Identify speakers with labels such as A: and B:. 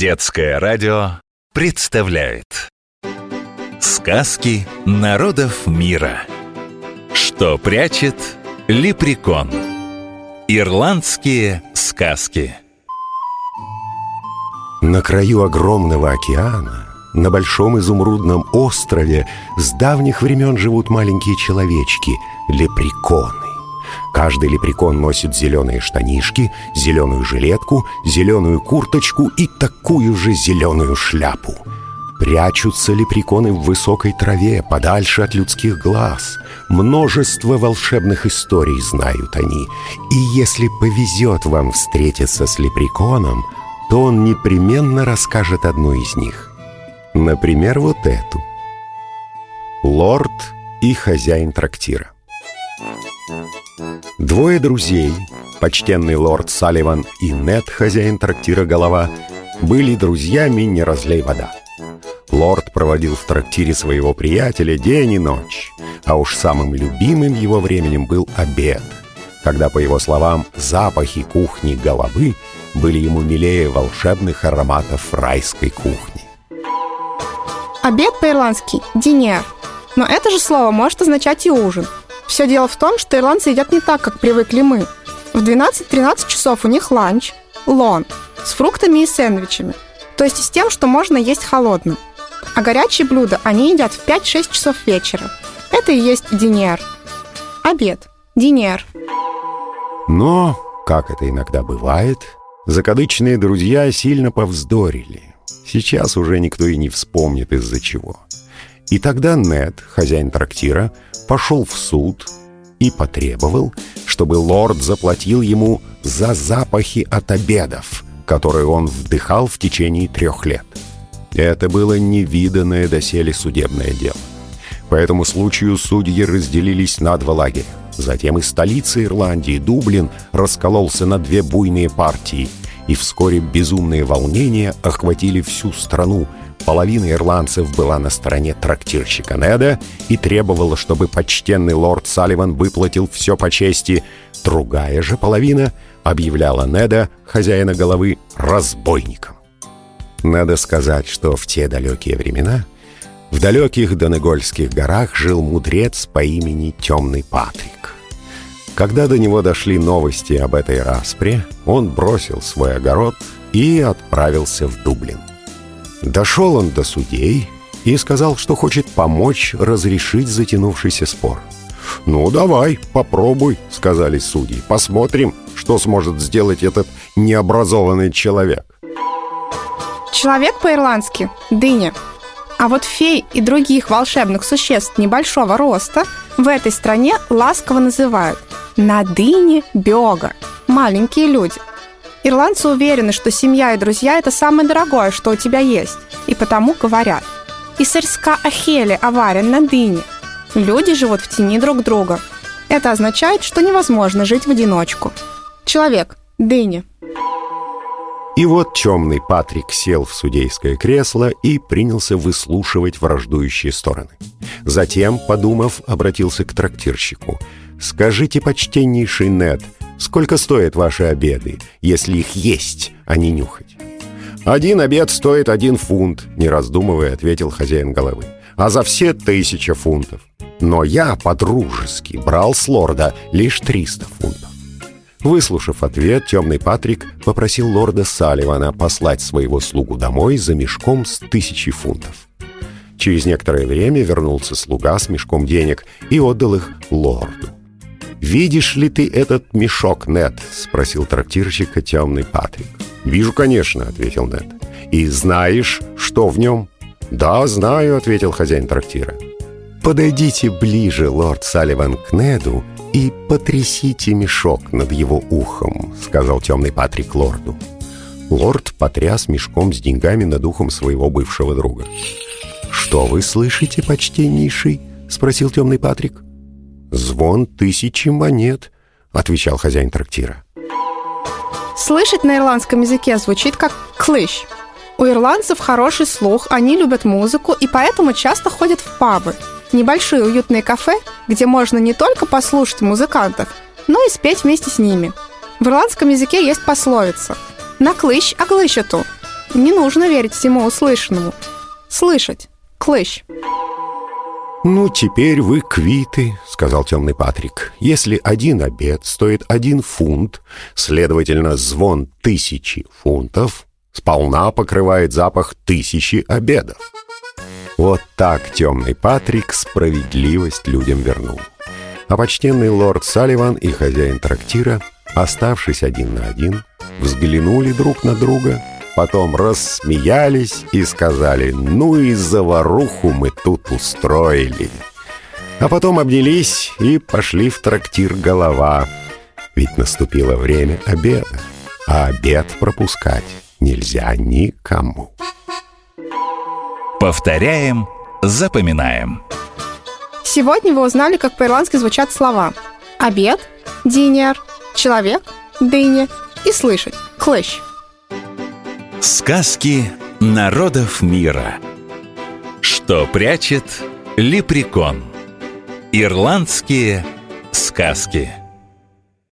A: Детское радио представляет. Сказки народов мира. Что прячет лепрекон. Ирландские сказки.
B: На краю огромного океана на большом изумрудном острове с давних времен живут маленькие человечки – лепреконы. Каждый лепрекон носит зеленые штанишки, зеленую жилетку, зеленую курточку и такую же зеленую шляпу. Прячутся лепреконы в высокой траве, подальше от людских глаз. Множество волшебных историй знают они. И если повезет вам встретиться с лепреконом, то он непременно расскажет одну из них. Например, вот эту. Лорд и хозяин трактира. Двое друзей, почтенный лорд Салливан и Нед, хозяин трактира «Голова», были друзьями «Не разлей вода». Лорд проводил в трактире своего приятеля день и ночь, а уж самым любимым его временем был обед, когда, по его словам, запахи кухни головы были ему милее волшебных ароматов райской кухни.
C: Обед по-ирландски – динер. Но это же слово может означать и ужин – все дело в том, что ирландцы едят не так, как привыкли мы. В 12-13 часов у них ланч, лон, с фруктами и сэндвичами, то есть с тем, что можно есть холодным. А горячие блюда они едят в 5-6 часов вечера. Это и есть динер. Обед. Динер.
B: Но, как это иногда бывает, закадычные друзья сильно повздорили. Сейчас уже никто и не вспомнит из-за чего. И тогда Нед, хозяин трактира, пошел в суд и потребовал, чтобы лорд заплатил ему за запахи от обедов, которые он вдыхал в течение трех лет. Это было невиданное доселе судебное дело. По этому случаю судьи разделились на два лагеря. Затем из столицы Ирландии, Дублин, раскололся на две буйные партии, и вскоре безумные волнения охватили всю страну, Половина ирландцев была на стороне трактирщика Неда и требовала, чтобы почтенный лорд Салливан выплатил все по чести. Другая же половина объявляла Неда, хозяина головы, разбойником. Надо сказать, что в те далекие времена в далеких Донегольских горах жил мудрец по имени Темный Патрик. Когда до него дошли новости об этой распре, он бросил свой огород и отправился в Дублин. Дошел он до судей и сказал, что хочет помочь разрешить затянувшийся спор. «Ну, давай, попробуй», — сказали судьи. «Посмотрим, что сможет сделать этот необразованный человек».
C: Человек по-ирландски – дыня. А вот фей и других волшебных существ небольшого роста в этой стране ласково называют на дыне бега – маленькие люди – Ирландцы уверены, что семья и друзья – это самое дорогое, что у тебя есть, и потому говорят «И сырска ахели аварен на дыне». Люди живут в тени друг друга. Это означает, что невозможно жить в одиночку. Человек – дыня.
B: И вот темный Патрик сел в судейское кресло и принялся выслушивать враждующие стороны. Затем, подумав, обратился к трактирщику. «Скажите, почтеннейший Нед, Сколько стоят ваши обеды, если их есть, а не нюхать?» «Один обед стоит один фунт», — не раздумывая, ответил хозяин головы. «А за все тысяча фунтов. Но я по-дружески брал с лорда лишь триста фунтов». Выслушав ответ, темный Патрик попросил лорда Салливана послать своего слугу домой за мешком с тысячи фунтов. Через некоторое время вернулся слуга с мешком денег и отдал их лорду. «Видишь ли ты этот мешок, Нед?» — спросил трактирщика темный Патрик. «Вижу, конечно», — ответил Нед. «И знаешь, что в нем?» «Да, знаю», — ответил хозяин трактира. «Подойдите ближе, лорд Салливан, к Неду и потрясите мешок над его ухом», — сказал темный Патрик лорду. Лорд потряс мешком с деньгами над ухом своего бывшего друга. «Что вы слышите, почтеннейший?» — спросил темный Патрик. «Звон тысячи монет», — отвечал хозяин трактира.
C: Слышать на ирландском языке звучит как «клыщ». У ирландцев хороший слух, они любят музыку и поэтому часто ходят в пабы. Небольшие уютные кафе, где можно не только послушать музыкантов, но и спеть вместе с ними. В ирландском языке есть пословица «на клыщ оглыщету». Не нужно верить всему услышанному. Слышать. Клыщ.
B: «Ну, теперь вы квиты», — сказал темный Патрик. «Если один обед стоит один фунт, следовательно, звон тысячи фунтов сполна покрывает запах тысячи обедов». Вот так темный Патрик справедливость людям вернул. А почтенный лорд Салливан и хозяин трактира, оставшись один на один, взглянули друг на друга, потом рассмеялись и сказали «Ну и заваруху мы тут устроили». А потом обнялись и пошли в трактир «Голова». Ведь наступило время обеда, а обед пропускать нельзя никому.
A: Повторяем, запоминаем.
C: Сегодня вы узнали, как по-ирландски звучат слова «обед», «динер», «человек», «дыня» и «слышать» – «клыщ».
A: Сказки народов мира. Что прячет лепрекон? Ирландские сказки.